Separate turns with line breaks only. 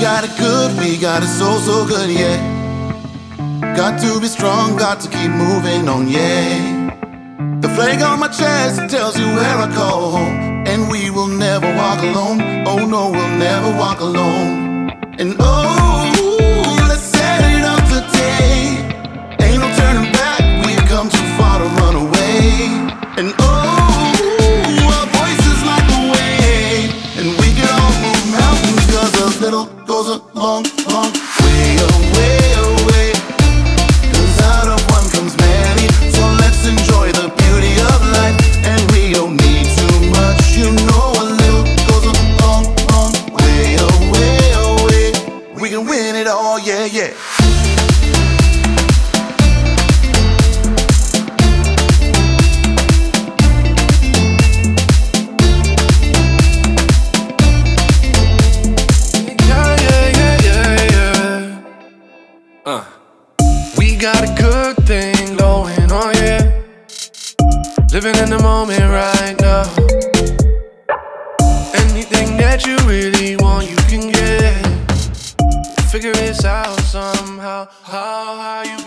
got it good, we got it so, so good, yeah. Got to be strong, got to keep moving on, yeah. The flag on my chest tells you where I call home. And we will never walk alone. Oh no, we'll never walk alone. And oh, let's set it up today. Ain't no turning back, we've come too far to run away. And oh, goes a long, long way away, away. Cause out of one comes many. So let's enjoy the beauty of life. And we don't need too much, you know. A little goes a long, long way away, away. We can win it all, yeah, yeah.
Yeah, Good thing going on, yeah. Living in the moment right now. Anything that you really want, you can get. Figure this out somehow. How, how you